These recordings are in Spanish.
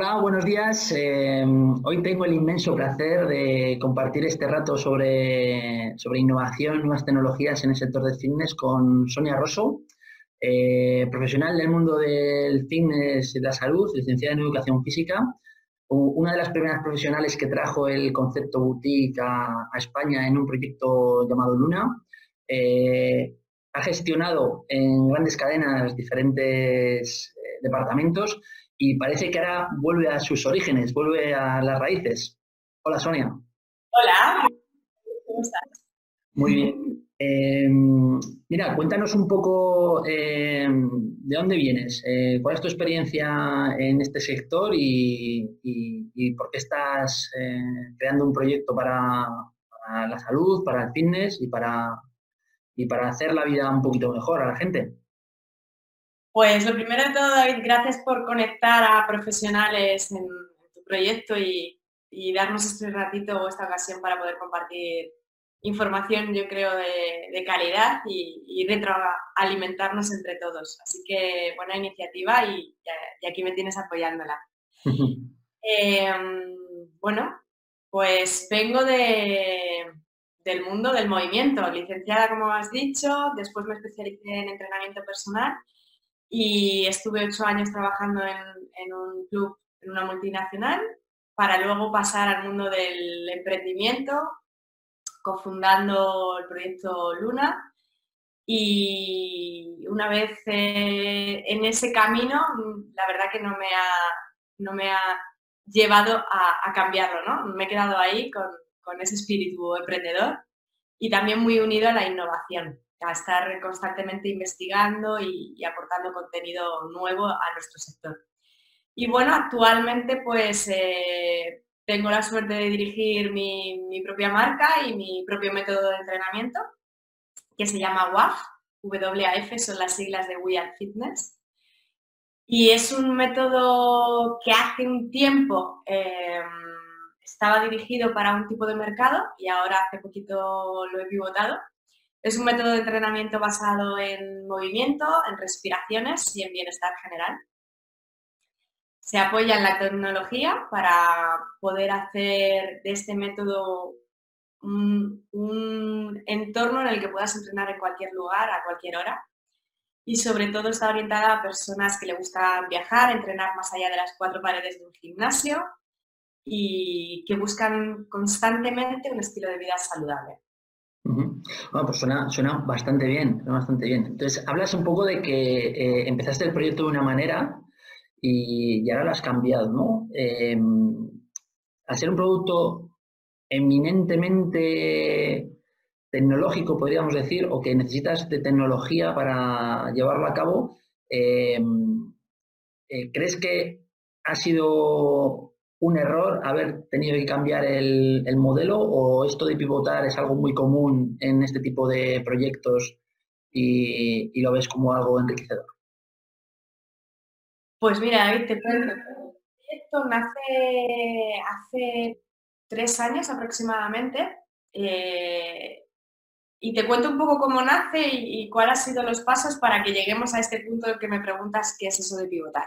Eh, hola, buenos días. Eh, hoy tengo el inmenso placer de compartir este rato sobre, sobre innovación, nuevas tecnologías en el sector del fitness con Sonia Rosso, eh, profesional del mundo del fitness y la salud, licenciada en educación física, una de las primeras profesionales que trajo el concepto boutique a, España en un proyecto llamado Luna. ha gestionado en grandes cadenas diferentes departamentos y parece que ahora vuelve a sus orígenes, vuelve a las raíces. Hola, Sonia. Hola, ¿cómo estás? Muy bien. Em, mira, cuéntanos un poco em, de dónde vienes, eh, cuál es tu experiencia en este sector y, por qué estás eh, creando un proyecto para, para, la salud, para el fitness y para, y para hacer la vida un poquito mejor a la gente. Pues lo primero de todo, David, gracias por conectar a profesionales en, tu proyecto y, darnos este ratito o esta ocasión para poder compartir información, yo creo, de, calidad y, retroalimentarnos entre todos. Así que buena iniciativa y, aquí me tienes apoyándola. Em, bueno, pues vengo del mundo del movimiento, licenciada como has dicho, después me especialicé en entrenamiento personal y estuve ocho años trabajando en, un club, en una multinacional, para luego pasar al mundo del emprendimiento, cofundando el proyecto Luna. Y una vez eh, en ese camino, la verdad que no me ha, no me ha llevado a, cambiarlo, ¿no? Me he quedado ahí con, con ese espíritu emprendedor y también muy unido a la innovación a estar constantemente investigando y, aportando contenido nuevo a nuestro sector. Y bueno, actualmente pues eh, tengo la suerte de dirigir mi, propia marca y mi propio método de entrenamiento, que se llama WAF, WAF son las siglas de We Are Fitness. Y es un método que hace un tiempo em, estaba dirigido para un tipo de mercado y ahora hace poquito lo he pivotado es un método de entrenamiento basado en movimiento, en respiraciones y en bienestar general. Se apoya en la tecnología para poder hacer de este método un, entorno en el que puedas entrenar en cualquier lugar, a cualquier hora. Y sobre todo está orientada a personas que le gustan viajar, entrenar más allá de las cuatro paredes de un gimnasio y que buscan constantemente un estilo de vida saludable. Bueno, pues suena, bastante bien, bastante bien. Entonces, hablas un poco de que eh, empezaste el proyecto de una manera y, ahora lo has cambiado, ¿no? Eh, al ser un producto eminentemente tecnológico, podríamos decir, o que necesitas de tecnología para llevarlo a cabo, em, eh, ¿crees que ha sido un error haber tenido que cambiar el, modelo o esto de pivotar es algo muy común en este tipo de proyectos y, lo ves como algo enriquecedor? Pues mira, David, te cuento. El proyecto nace hace tres años aproximadamente eh, y te cuento un poco cómo nace y, y cuáles han sido los pasos para que lleguemos a este punto que me preguntas qué es eso de pivotar.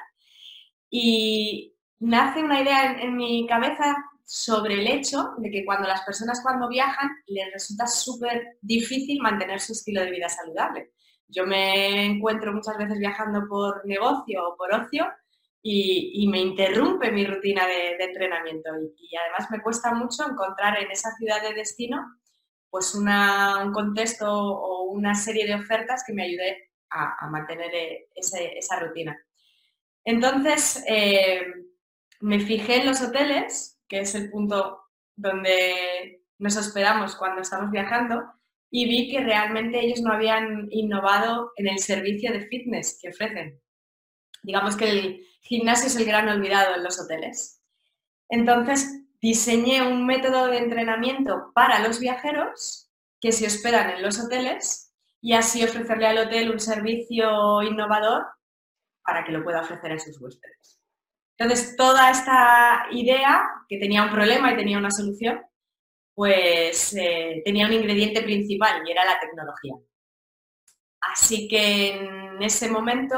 Y, nace una idea en, mi cabeza sobre el hecho de que cuando las personas cuando viajan les resulta súper difícil mantener su estilo de vida saludable. Yo me encuentro muchas veces viajando por negocio o por ocio y, me interrumpe mi rutina de, entrenamiento y, además me cuesta mucho encontrar en esa ciudad de destino pues un contexto o una serie de ofertas que me ayude a, mantener eh, esa rutina. Entonces, eh, me fijé en los hoteles, que es el punto donde nos hospedamos cuando estamos viajando, y vi que realmente ellos no habían innovado en el servicio de fitness que ofrecen. Digamos que el gimnasio es el gran olvidado en los hoteles. Entonces, diseñé un método de entrenamiento para los viajeros que se hospedan en los hoteles y así ofrecerle al hotel un servicio innovador para que lo pueda ofrecer a sus huéspedes. Entonces, toda esta idea, que tenía un problema y tenía una solución, pues eh, tenía un ingrediente principal y era la tecnología. Así que en ese momento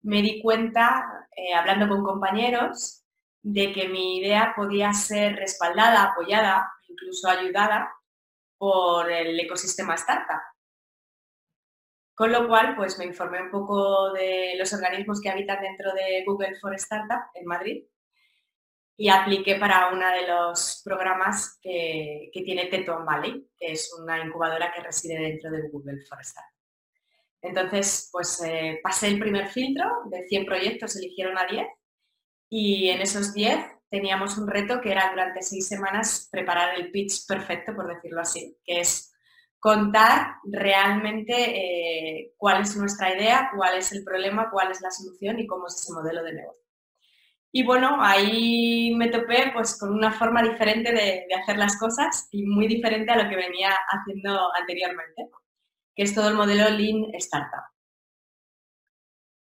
me di cuenta, eh, hablando con compañeros, de que mi idea podía ser respaldada, apoyada, incluso ayudada por el ecosistema startup. Con lo cual, pues me informé un poco de los organismos que habitan dentro de Google for Startup en Madrid y apliqué para uno de los programas que, tiene Teton Valley, que es una incubadora que reside dentro de Google for Startup. Entonces, pues eh, pasé el primer filtro, de 100 proyectos eligieron a 10 y en esos 10 teníamos un reto que era durante seis semanas preparar el pitch perfecto, por decirlo así, que es contar realmente eh, cuál es nuestra idea, cuál es el problema, cuál es la solución y cómo es ese modelo de negocio. Y bueno, ahí me topé pues con una forma diferente de, hacer las cosas y muy diferente a lo que venía haciendo anteriormente, que es todo el modelo Lean Startup.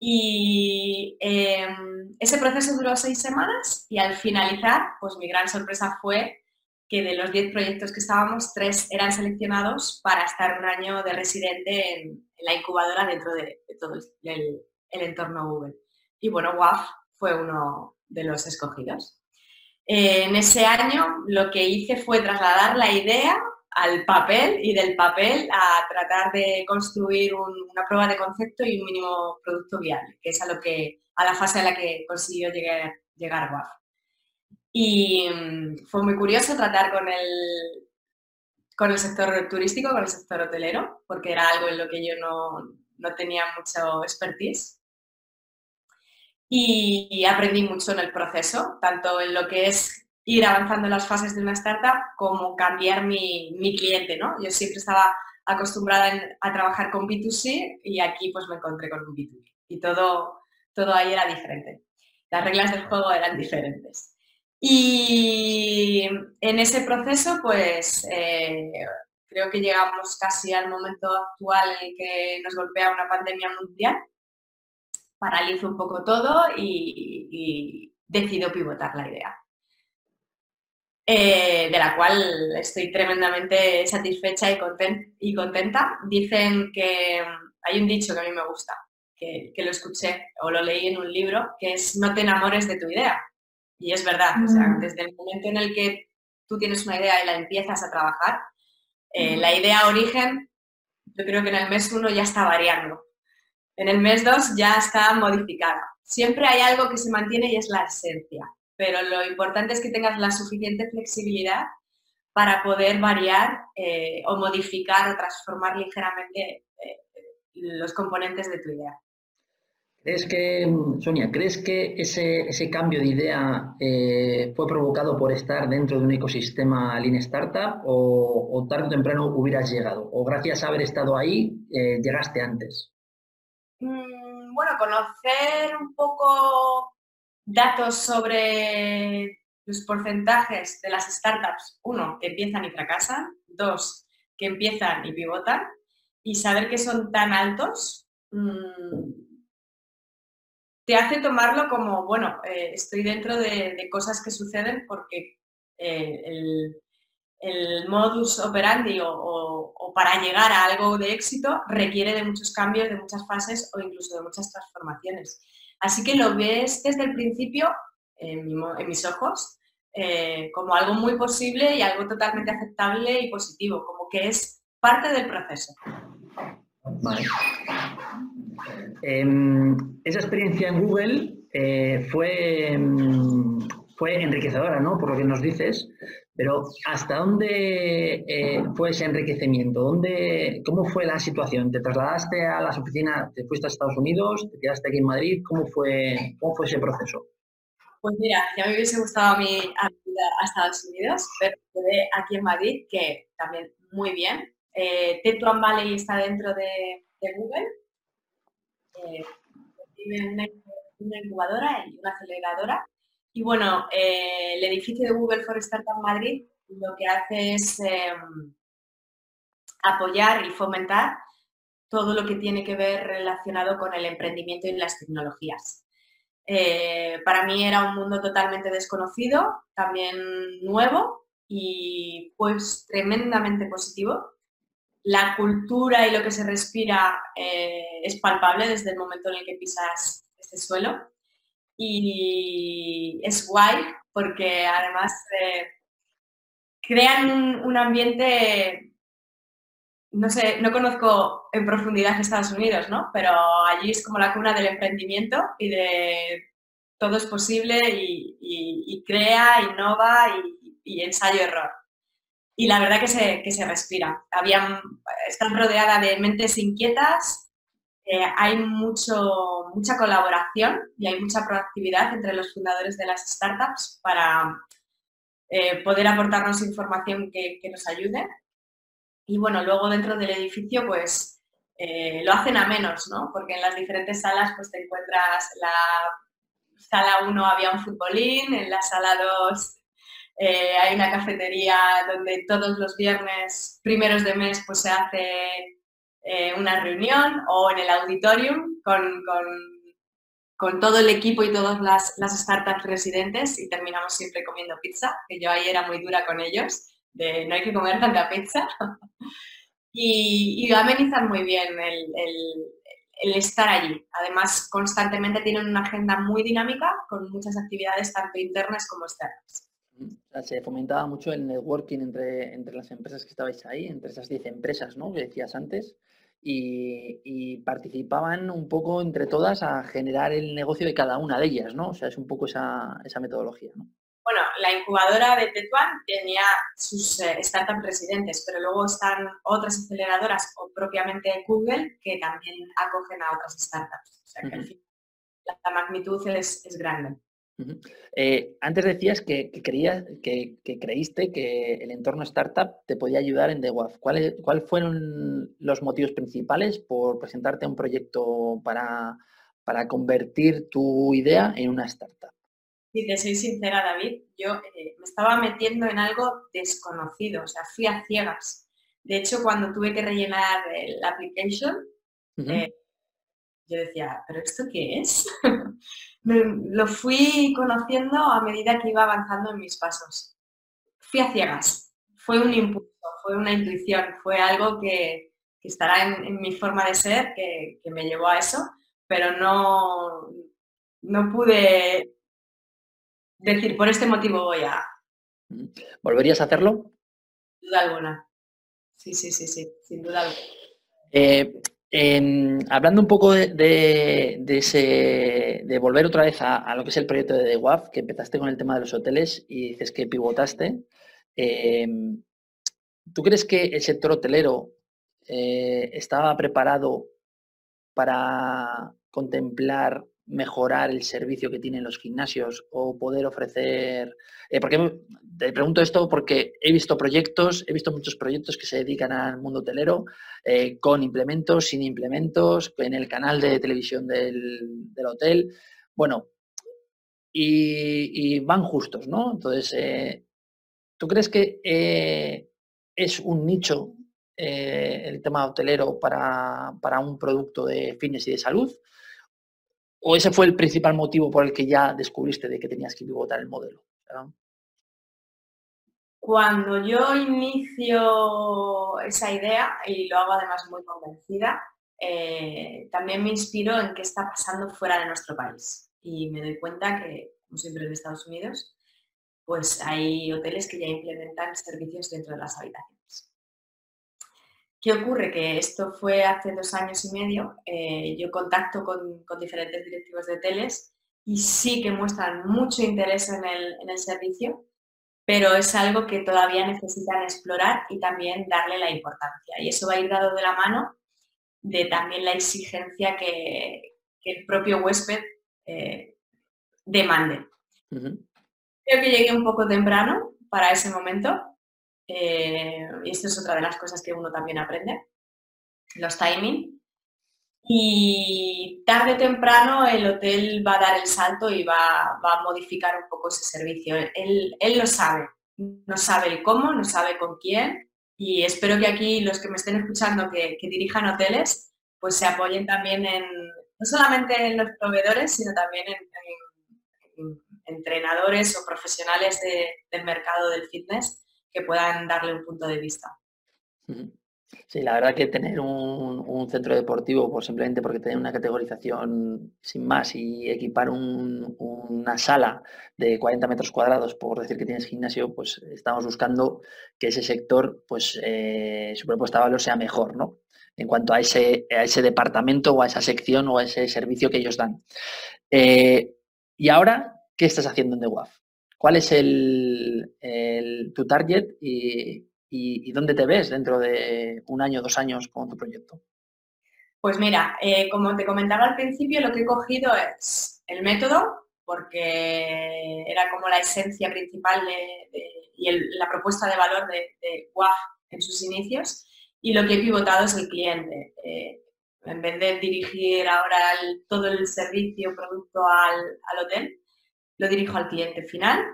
Y em, ese proceso duró seis semanas y al finalizar, pues mi gran sorpresa fue que de los 10 proyectos que estábamos, tres eran seleccionados para estar un año de residente en, la incubadora dentro de, todo el, entorno Google. Y bueno, WAF fue uno de los escogidos. Eh, en ese año lo que hice fue trasladar la idea al papel y del papel a tratar de construir una prueba de concepto y un mínimo producto viable, que es a, lo que, a la fase a la que consiguió llegar, llegar WAF. Y mm, fue muy curioso tratar con el, con el sector turístico, con el sector hotelero, porque era algo en lo que yo no, tenía mucho expertise. Y, aprendí mucho en el proceso, tanto en lo que es ir avanzando en las fases de una startup como cambiar mi, cliente, ¿no? Yo siempre estaba acostumbrada a trabajar con B2C y aquí pues me encontré con un B2B y todo, todo ahí era diferente. Las reglas del juego eran diferentes. Y en ese proceso, pues eh, creo que llegamos casi al momento actual en que nos golpea una pandemia mundial, paralizo un poco todo y, decido pivotar la idea. Eh, de la cual estoy tremendamente satisfecha y, contenta. Dicen que hay un dicho que a mí me gusta, que, lo escuché o lo leí en un libro, que es no te enamores de tu idea, y es verdad, mm. desde el momento en el que tú tienes una idea y la empiezas a trabajar, eh, la idea origen, yo creo que en el mes uno ya está variando. En el mes dos ya está modificada. Siempre hay algo que se mantiene y es la esencia, pero lo importante es que tengas la suficiente flexibilidad para poder variar eh, o modificar o transformar ligeramente eh, los componentes de tu idea. ¿Crees que, Sonia, crees que ese, cambio de idea eh, fue provocado por estar dentro de un ecosistema Lean Startup o, tarde o temprano hubieras llegado? ¿O gracias a haber estado ahí eh, llegaste antes? Mm, bueno, conocer un poco datos sobre los porcentajes de las startups, uno, que empiezan y fracasan, dos, que empiezan y pivotan, y saber que son tan altos. Mm, te hace tomarlo como, bueno, eh, estoy dentro de, cosas que suceden porque eh, el, modus operandi o, para llegar a algo de éxito requiere de muchos cambios, de muchas fases o incluso de muchas transformaciones. Así que lo ves desde el principio, en, mis ojos, eh, como algo muy posible y algo totalmente aceptable y positivo, como que es parte del proceso. Em, esa experiencia en Google eh, fue, em, fue enriquecedora, ¿no? Por lo que nos dices, pero ¿hasta dónde eh, fue ese enriquecimiento? ¿Dónde, ¿Cómo fue la situación? ¿Te trasladaste a las oficinas, te fuiste a Estados Unidos, te quedaste aquí en Madrid? ¿Cómo fue, cómo fue ese proceso? Pues mira, ya me hubiese gustado a mí ir a Estados Unidos, pero quedé aquí en Madrid, que también muy bien. Eh, Tetuan Valley está dentro de, de Google eh, una, incubadora y una aceleradora. Y bueno, eh, el edificio de Google for Startup Madrid lo que hace es em, apoyar y fomentar todo lo que tiene que ver relacionado con el emprendimiento y las tecnologías. Eh, para mí era un mundo totalmente desconocido, también nuevo y pues tremendamente positivo la cultura y lo que se respira eh, es palpable desde el momento en el que pisas ese suelo. Y es guay porque además eh, crean un, ambiente, no sé, no conozco en profundidad Estados Unidos, ¿no? Pero allí es como la cuna del emprendimiento y de todo es posible y, crea, innova y, ensayo-error. Y la verdad que se, que se respira. Habían, están rodeada de mentes inquietas, eh, hay mucho, mucha colaboración y hay mucha proactividad entre los fundadores de las startups para eh, poder aportarnos información que, nos ayude. Y bueno, luego dentro del edificio pues eh, lo hacen a menos, ¿no? Porque en las diferentes salas pues te encuentras la sala 1 había un futbolín, en la sala 2 hay una cafetería donde todos los viernes primeros de mes pues se hace eh, una reunión o en el auditorium con, con, todo el equipo y todas las, las, startups residentes y terminamos siempre comiendo pizza, que yo ahí era muy dura con ellos, de no hay que comer tanta pizza. y, y, amenizan muy bien el, el, estar allí. Además, constantemente tienen una agenda muy dinámica con muchas actividades tanto internas como externas. Se fomentaba mucho el networking entre, entre las empresas que estabais ahí, entre esas 10 empresas ¿no? que decías antes y, participaban un poco entre todas a generar el negocio de cada una de ellas, ¿no? O sea, es un poco esa, metodología, ¿no? Bueno, la incubadora de Tetuán tenía sus eh, startups residentes, pero luego están otras aceleradoras o propiamente Google que también acogen a otras startups. O sea, que al fin, la, magnitud es grande. Eh, antes decías que, creías, que, creíste que el entorno startup te podía ayudar en TheWAF. ¿Cuáles fueron los motivos principales por presentarte un proyecto para, convertir tu idea en una startup? Si te soy sincera, David, yo eh, me estaba metiendo en algo desconocido, o sea, fui a ciegas. De hecho, cuando tuve que rellenar la application, yo decía, ¿pero esto qué es? Lo fui conociendo a medida que iba avanzando en mis pasos. Fui a ciegas, fue un impulso, fue una intuición, fue algo que, estará en, mi forma de ser, que, me llevó a eso, pero no, no pude decir, por este motivo voy a... ¿Volverías a hacerlo? Sin duda alguna. Sí, sí, sí, sí, sin duda alguna. Eh, hablando un poco de, ese, de volver otra vez a, lo que es el proyecto de The WAF, que empezaste con el tema de los hoteles y dices que pivotaste, em, ¿tú crees que el sector hotelero eh, estaba preparado para contemplar mejorar el servicio que tienen los gimnasios o poder ofrecer... Eh, porque te pregunto esto porque he visto proyectos, he visto muchos proyectos que se dedican al mundo hotelero eh, con implementos, sin implementos, en el canal de televisión del, hotel. Bueno, y, van justos, ¿no? Entonces, eh, ¿tú crees que es un nicho el tema hotelero para, para un producto de fitness y de salud? ¿O ese fue el principal motivo por el que ya descubriste de que tenías que pivotar el modelo? Cuando yo inicio esa idea, y lo hago además muy convencida, eh, también me inspiro en qué está pasando fuera de nuestro país. Y me doy cuenta que, como siempre en Estados Unidos, pues hay hoteles que ya implementan servicios dentro de las habitaciones. ¿Qué ocurre? Que esto fue hace dos años y medio. Eh, yo contacto con, diferentes directivos de hoteles y sí que muestran mucho interés en el, servicio, pero es algo que todavía necesitan explorar y también darle la importancia. Y eso va a ir dado de la mano de también la exigencia que, el propio huésped eh, demande. Creo que llegué un poco temprano para ese momento, eh, y esto es otra de las cosas que uno también aprende, los timing. Y tarde o temprano el hotel va a dar el salto y va, a modificar un poco ese servicio. Él, lo sabe, no sabe el cómo, no sabe con quién. Y espero que aquí los que me estén escuchando que, dirijan hoteles, pues se apoyen también en, no solamente en los proveedores, sino también en, entrenadores o profesionales del mercado del fitness que puedan darle un punto de vista. Sí, la verdad que tener un, centro deportivo, pues simplemente porque tiene una categorización sin más y equipar una sala de 40 metros cuadrados, por decir que tienes gimnasio, pues estamos buscando que ese sector, pues eh, su propuesta de valor sea mejor, ¿no? En cuanto a ese, a ese departamento o a esa sección o a ese servicio que ellos dan. Eh, y ahora, ¿qué estás haciendo en The WAF? ¿Cuál es el, tu target y, dónde te ves dentro de un año, dos años con tu proyecto? Pues mira, eh, como te comentaba al principio, lo que he cogido es el método, porque era como la esencia principal y la propuesta de valor de, de en sus inicios, y lo que he pivotado es el cliente. Eh, en vez de dirigir ahora todo el servicio, producto al, al hotel, lo dirijo al cliente final.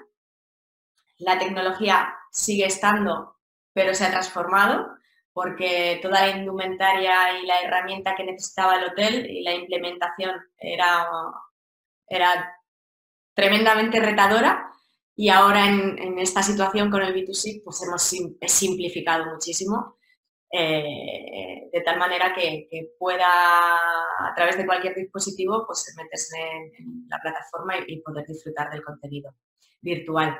La tecnología sigue estando pero se ha transformado porque toda la indumentaria y la herramienta que necesitaba el hotel y la implementación era, era tremendamente retadora y ahora en, esta situación con el B2C pues hemos simplificado muchísimo eh, de tal manera que, pueda a través de cualquier dispositivo pues meterse en, la plataforma y, poder disfrutar del contenido virtual.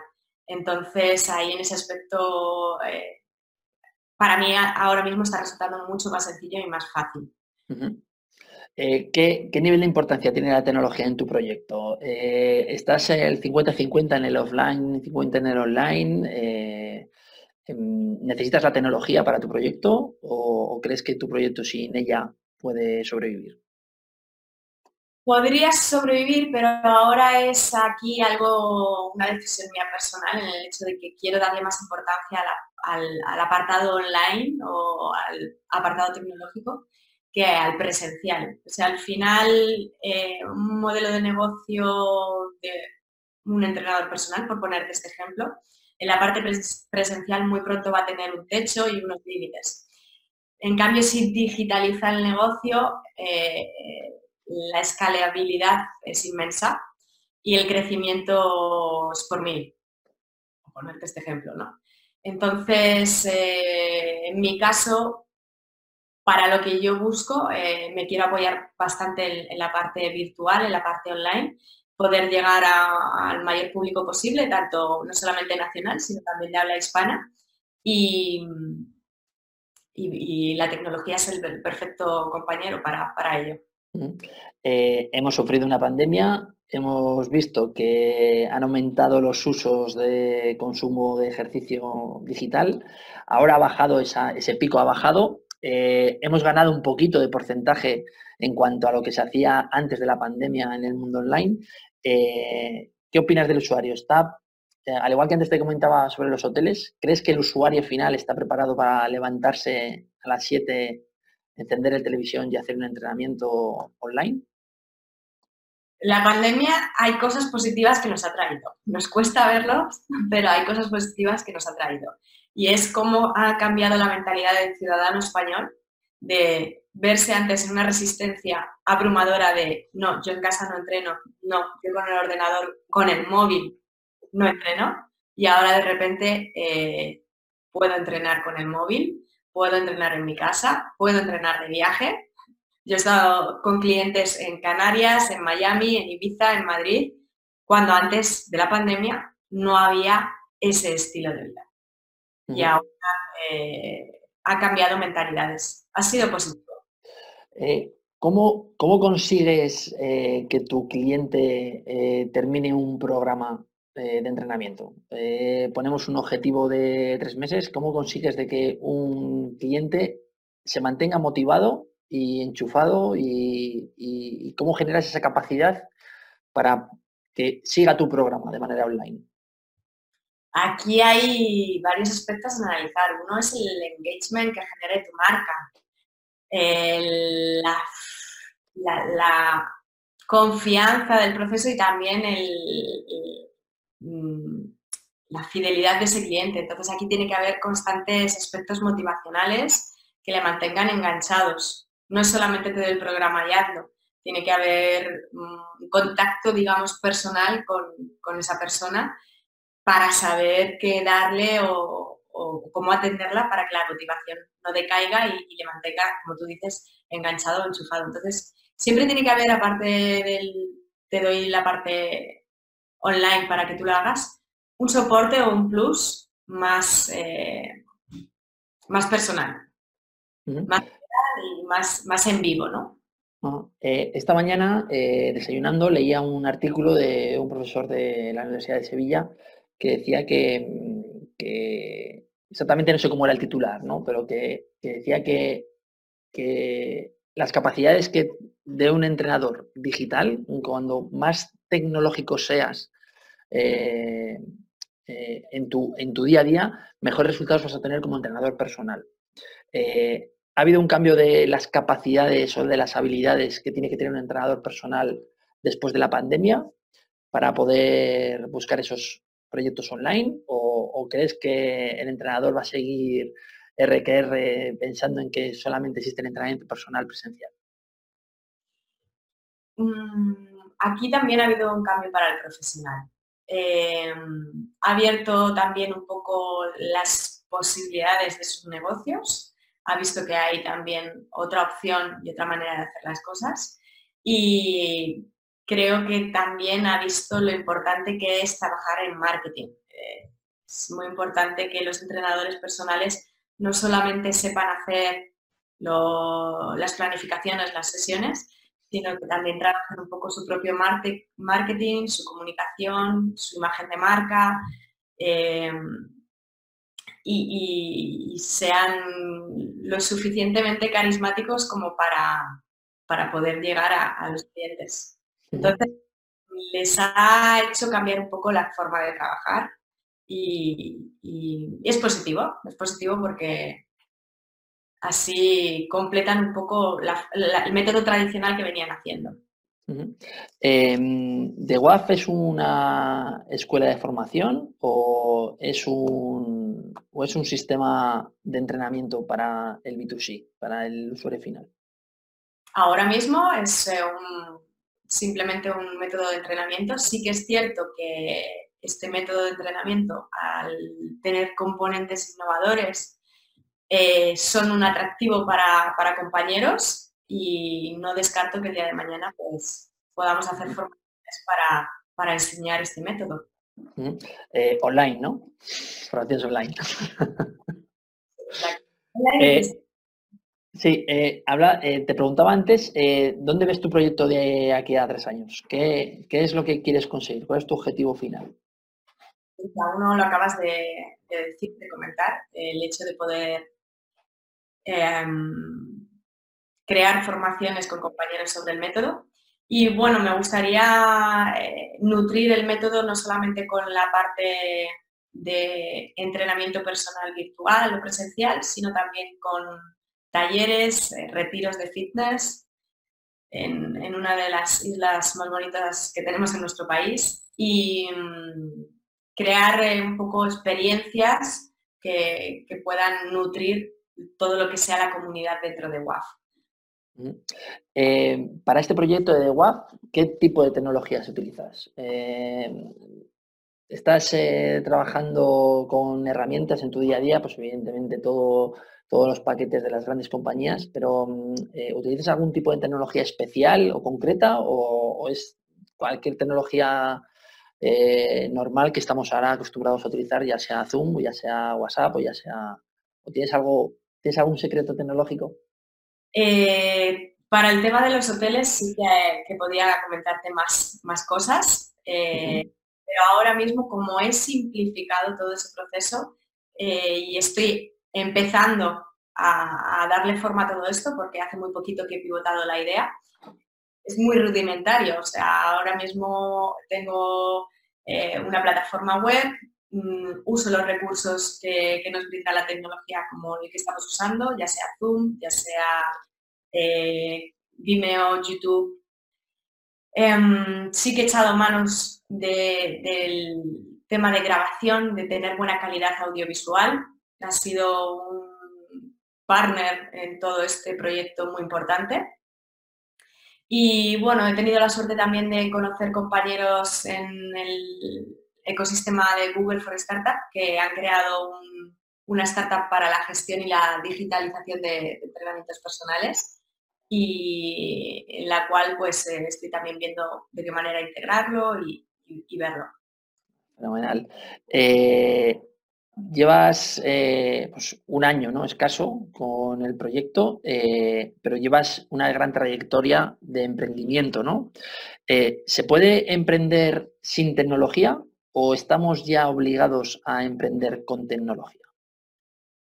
Entonces ahí en ese aspecto eh, para mí ahora mismo está resultando mucho más sencillo y más fácil. Eh, ¿qué, nivel de importancia tiene la tecnología en tu proyecto? ¿Estás el 50-50 en el offline, 50 en el online? Em, ¿Necesitas la tecnología para tu proyecto o, crees que tu proyecto sin ella puede sobrevivir? Podrías sobrevivir, pero ahora es aquí algo, una decisión mía personal en el hecho de que quiero darle más importancia a la al, apartado online o al apartado tecnológico que al presencial. O sea, al final, eh, un modelo de negocio de un entrenador personal, por ponerte este ejemplo, en la parte presencial muy pronto va a tener un techo y unos límites. En cambio, si digitaliza el negocio, eh, la escalabilidad es inmensa y el crecimiento es por mil. Por ponerte este ejemplo, ¿no? Entonces, eh, en mi caso, para lo que yo busco, eh, me quiero apoyar bastante en, la parte virtual, en la parte online, poder llegar al mayor público posible, tanto no solamente nacional, sino también de habla hispana. Y, la tecnología es el perfecto compañero para, ello. Eh, hemos sufrido una pandemia, hemos visto que han aumentado los usos de consumo de ejercicio digital. Ahora ha bajado, ese pico ha bajado. Eh, hemos ganado un poquito de porcentaje en cuanto a lo que se hacía antes de la pandemia en el mundo online. Eh, ¿Qué opinas del usuario? ¿Está, eh, al igual que antes te comentaba sobre los hoteles, ¿crees que el usuario final está preparado para levantarse a las 7, encender el televisión y hacer un entrenamiento online? la pandemia hay cosas positivas que nos ha traído. Nos cuesta verlo, pero hay cosas positivas que nos ha traído. Y es cómo ha cambiado la mentalidad del ciudadano español de verse antes en una resistencia abrumadora de no, yo en casa no entreno, no, yo con el ordenador, con el móvil no entreno. Y ahora de repente eh, puedo entrenar con el móvil, puedo entrenar en mi casa, puedo entrenar de viaje yo he estado con clientes en Canarias, en Miami, en Ibiza, en Madrid, cuando antes de la pandemia no había ese estilo de vida. Y ahora eh, ha cambiado mentalidades. Ha sido positivo. Eh, ¿cómo, consigues eh, que tu cliente termine un programa de entrenamiento? ponemos un objetivo de tres meses. ¿Cómo consigues de que un cliente se mantenga motivado y enchufado y, cómo generas esa capacidad para que siga tu programa de manera online? Aquí hay varios aspectos a analizar. Uno es el engagement que genere tu marca, la, confianza del proceso y también mm, la fidelidad de ese cliente. Entonces aquí tiene que haber constantes aspectos motivacionales que le mantengan enganchados no es solamente te el programa y hazlo, tiene que haber un contacto, digamos, personal con, esa persona para saber qué darle o, o, cómo atenderla para que la motivación no decaiga y, le mantenga, como tú dices, enganchado o enchufado. Entonces, siempre tiene que haber, aparte del, te doy la parte online para que tú lo hagas, un soporte o un plus más, eh, más personal, más, y más, más en vivo, ¿no? Eh, esta mañana, eh, desayunando, leía un artículo de un profesor de la Universidad de Sevilla que decía que, exactamente no sé cómo era el titular, ¿no? pero que, decía que, las capacidades que de un entrenador digital, cuando más tecnológico seas eh, en, tu, en tu día a día, mejores resultados vas a tener como entrenador personal ha habido un cambio de las capacidades o de las habilidades que tiene que tener un entrenador personal después de la pandemia para poder buscar esos proyectos online? ¿O, crees que el entrenador va a seguir RQR pensando en que solamente existe el entrenamiento personal presencial? Mm, aquí también ha habido un cambio para el profesional. Em, ha abierto también un poco las posibilidades de sus negocios ha visto que hay también otra opción y otra manera de hacer las cosas y creo que también ha visto lo importante que es trabajar en marketing. Eh, es muy importante que los entrenadores personales no solamente sepan hacer las planificaciones, las sesiones, sino que también trabajen un poco su propio marketing, su comunicación, su imagen de marca. Eh, y, sean lo suficientemente carismáticos como para, para poder llegar a, los clientes. Entonces, les ha hecho cambiar un poco la forma de trabajar y, es positivo, es positivo porque así completan un poco el método tradicional que venían haciendo. Em, ¿De WAF es una escuela de formación o es un, o es un sistema de entrenamiento para el B2C, para el usuario final? Ahora mismo es eh, simplemente un método de entrenamiento. Sí que es cierto que este método de entrenamiento, al tener componentes innovadores, eh, son un atractivo para, para compañeros y no descarto que el día de mañana pues, podamos hacer formaciones para, enseñar este método. Eh, online, ¿no? Formaciones online. Eh, sí, habla, te preguntaba antes, ¿dónde ves tu proyecto de aquí a tres años? ¿Qué, es lo que quieres conseguir? ¿Cuál es tu objetivo final? Aún no lo acabas de, decir, de comentar, el hecho de poder em, crear formaciones con compañeros sobre el método. Y bueno, me gustaría eh, nutrir el método no solamente con la parte de entrenamiento personal virtual o presencial, sino también con talleres, eh, retiros de fitness en, una de las islas más bonitas que tenemos en nuestro país y mm, crear eh, un poco experiencias que, que, puedan nutrir todo lo que sea la comunidad dentro de WAF. Eh, para este proyecto de WAF, ¿qué tipo de tecnologías utilizas? Eh, ¿Estás trabajando con herramientas en tu día a día? Pues evidentemente todo, todos los paquetes de las grandes compañías, pero ¿utilizas algún tipo de tecnología especial o concreta o, es cualquier tecnología normal que estamos ahora acostumbrados a utilizar, ya sea Zoom, ya sea WhatsApp o ya sea... ¿O tienes algo, tienes algún secreto tecnológico? Eh, para el tema de los hoteles sí que, podía comentarte más, más cosas, eh, pero ahora mismo como he simplificado todo ese proceso eh, y estoy empezando a, darle forma a todo esto, porque hace muy poquito que he pivotado la idea, es muy rudimentario, o sea, ahora mismo tengo una plataforma web, mm, uso los recursos que, que, nos brinda la tecnología como el que estamos usando, ya sea Zoom, ya sea eh, Vimeo, YouTube. Em, sí que he echado manos del tema de grabación, de tener buena calidad audiovisual. Ha sido un partner en todo este proyecto muy importante. Y bueno, he tenido la suerte también de conocer compañeros en el ecosistema de Google for Startup que han creado un, una startup para la gestión y la digitalización de, entrenamientos personales y en la cual pues eh, estoy también viendo de qué manera integrarlo y, verlo. Fenomenal. Eh, llevas eh, pues, un año, ¿no? Escaso con el proyecto, pero llevas una gran trayectoria de emprendimiento, ¿no? ¿Se puede emprender sin tecnología o estamos ya obligados a emprender con tecnología?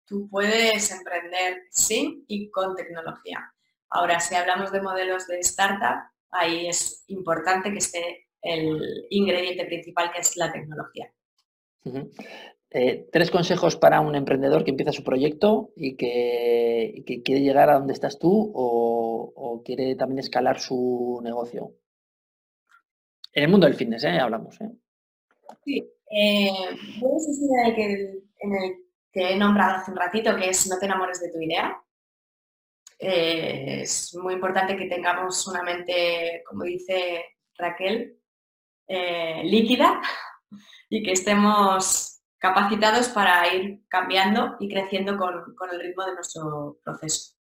tú puedes emprender sin y con tecnología. Ahora, si hablamos de modelos de startup, ahí es importante que esté el ingrediente principal, que es la tecnología. Eh, tres consejos para un emprendedor que empieza su proyecto y que, quiere llegar a donde estás tú o, quiere también escalar su negocio. En el mundo del fitness, ¿eh? hablamos. ¿eh? Sí, eh, en el que he nombrado hace un ratito, que es no te enamores de tu idea. Es muy importante que tengamos una mente, como dice Raquel, líquida y que estemos capacitados para ir cambiando y creciendo con, el ritmo de nuestro proceso.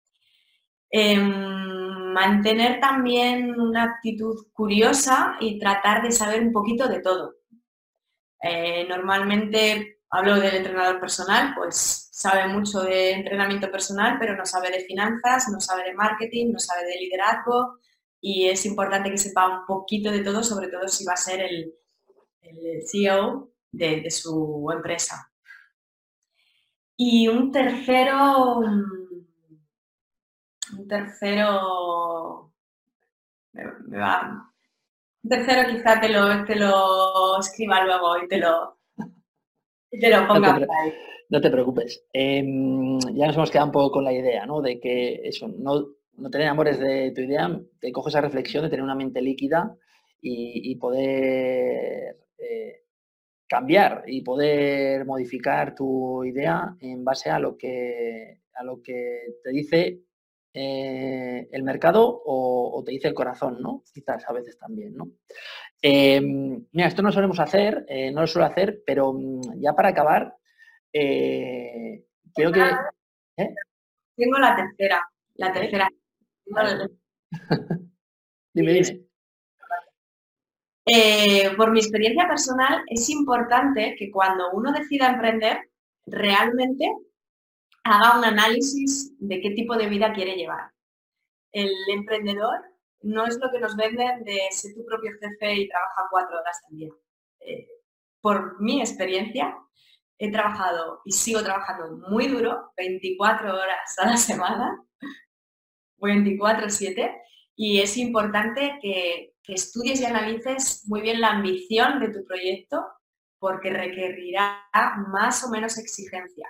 Em, mantener también una actitud curiosa y tratar de saber un poquito de todo. Eh, normalmente hablo del entrenador personal, pues sabe mucho de entrenamiento personal, pero no sabe de finanzas, no sabe de marketing, no sabe de liderazgo y es importante que sepa un poquito de todo, sobre todo si va a ser el, CEO de, su empresa. Y un tercero, un tercero, un tercero quizá te lo, te lo escriba luego y te lo, no te, preocupes. Em, ya nos hemos quedado un poco con la idea, ¿no? De que eso, no, no tener amores de tu idea, te cojo esa reflexión de tener una mente líquida y, poder eh, cambiar y poder modificar tu idea en base a lo que, a lo que te dice eh, el mercado o, te dice el corazón, ¿no? Quizás a veces también, ¿no? Em, mira, esto no solemos hacer, eh, no lo suelo hacer, pero mm, ya para acabar, eh, quiero que... Tengo la tercera, la tercera. dime, dime. Por mi experiencia personal, es importante que cuando uno decida emprender, realmente haga un análisis de qué tipo de vida quiere llevar. El emprendedor no es lo que nos venden de ser tu propio jefe y trabaja cuatro horas al día. Eh, por mi experiencia, he trabajado y sigo trabajando muy duro, 24 horas a la semana, 24-7, y es importante que, estudies y analices muy bien la ambición de tu proyecto porque requerirá más o menos exigencia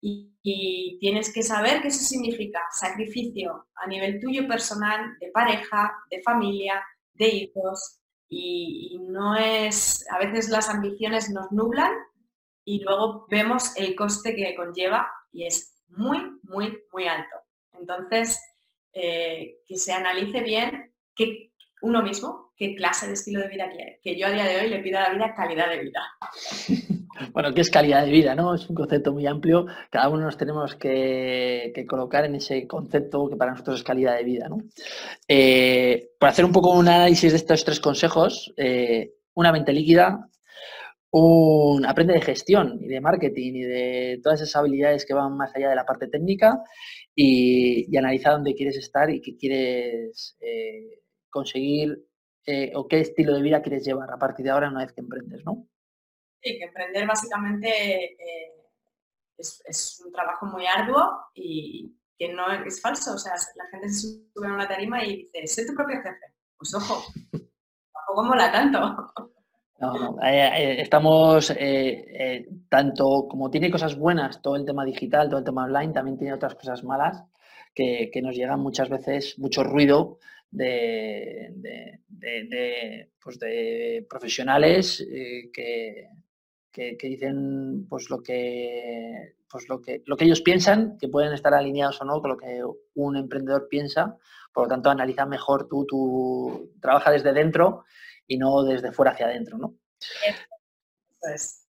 y, tienes que saber que eso significa sacrificio a nivel tuyo personal, de pareja, de familia, de hijos. Y, no es, a veces las ambiciones nos nublan y luego vemos el coste que conlleva y es muy, muy, muy alto. Entonces, eh, que se analice bien que uno mismo qué clase de estilo de vida quiere. Que yo a día de hoy le pido a la vida calidad de vida. Bueno, ¿qué es calidad de vida? ¿no? Es un concepto muy amplio. Cada uno nos tenemos que, colocar en ese concepto que para nosotros es calidad de vida. ¿no? Eh, para hacer un poco un análisis de estos tres consejos, eh, una mente líquida, un, aprende de gestión y de marketing y de todas esas habilidades que van más allá de la parte técnica y, analiza dónde quieres estar y qué quieres eh, conseguir o qué estilo de vida quieres llevar a partir de ahora una vez que emprendes, ¿no? Sí, que emprender básicamente eh, es, un trabajo muy arduo y que no es falso. O sea, la gente se sube a una tarima y dice, sé tu propio jefe. Pues ojo, tampoco mola tanto. No, no. Eh, eh, estamos, tanto como tiene cosas buenas todo el tema digital, todo el tema online, también tiene otras cosas malas que, nos llegan muchas veces, mucho ruido de, pues de profesionales que, que, dicen pues lo que pues lo que lo que ellos piensan, que pueden estar alineados o no con lo que un emprendedor piensa. Por lo tanto, analiza mejor tú, tú trabaja desde dentro y no desde fuera hacia adentro, ¿no?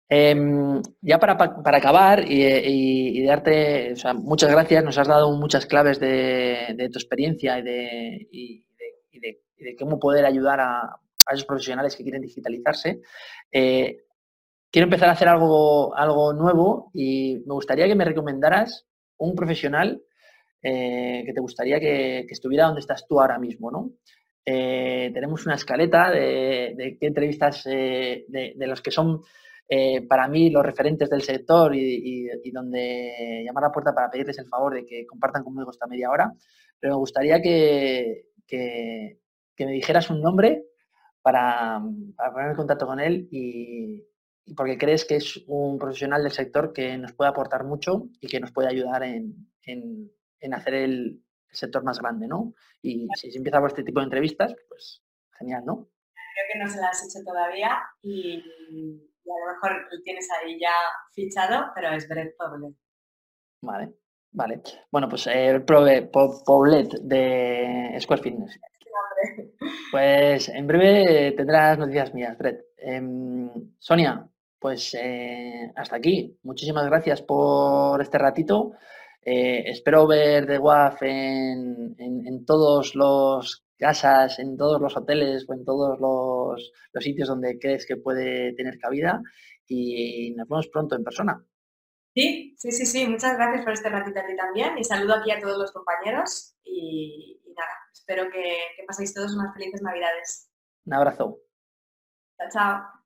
Em, ya para, acabar y, darte, muchas gracias, nos has dado muchas claves de, tu experiencia y de, cómo poder ayudar a, esos profesionales que quieren digitalizarse. Eh, quiero empezar a hacer algo, algo nuevo y me gustaría que me recomendaras un profesional eh, que te gustaría que, estuviera donde estás tú ahora mismo, ¿no? Eh, tenemos una escaleta de, qué entrevistas de, los que son eh, para mí los referentes del sector y, donde llamar a la puerta para pedirles el favor de que compartan conmigo esta media hora, pero me gustaría que, me dijeras un nombre para, poner en contacto con él y, porque crees que es un profesional del sector que nos puede aportar mucho y que nos puede ayudar en, hacer el, sector más grande, ¿no? Y si se empieza por este tipo de entrevistas, pues genial, ¿no? Creo que no se las has hecho todavía y y a lo mejor lo tienes ahí ya fichado, pero es Brett Poblet. Vale, vale. Bueno, pues el eh, Poblet de Square Fitness. Pues en breve tendrás noticias mías, Brett. Em, Sonia, pues eh, hasta aquí. Muchísimas gracias por este ratito. Eh, espero ver The WAF en, en, todos los casas, en todos los hoteles o en todos los, sitios donde crees que puede tener cabida y nos vemos pronto en persona. Sí, sí, sí, sí. Muchas gracias por este ratito a ti también y saludo aquí a todos los compañeros y, nada, espero que, que paséis todos unas felices navidades. Un abrazo. Chao, chao.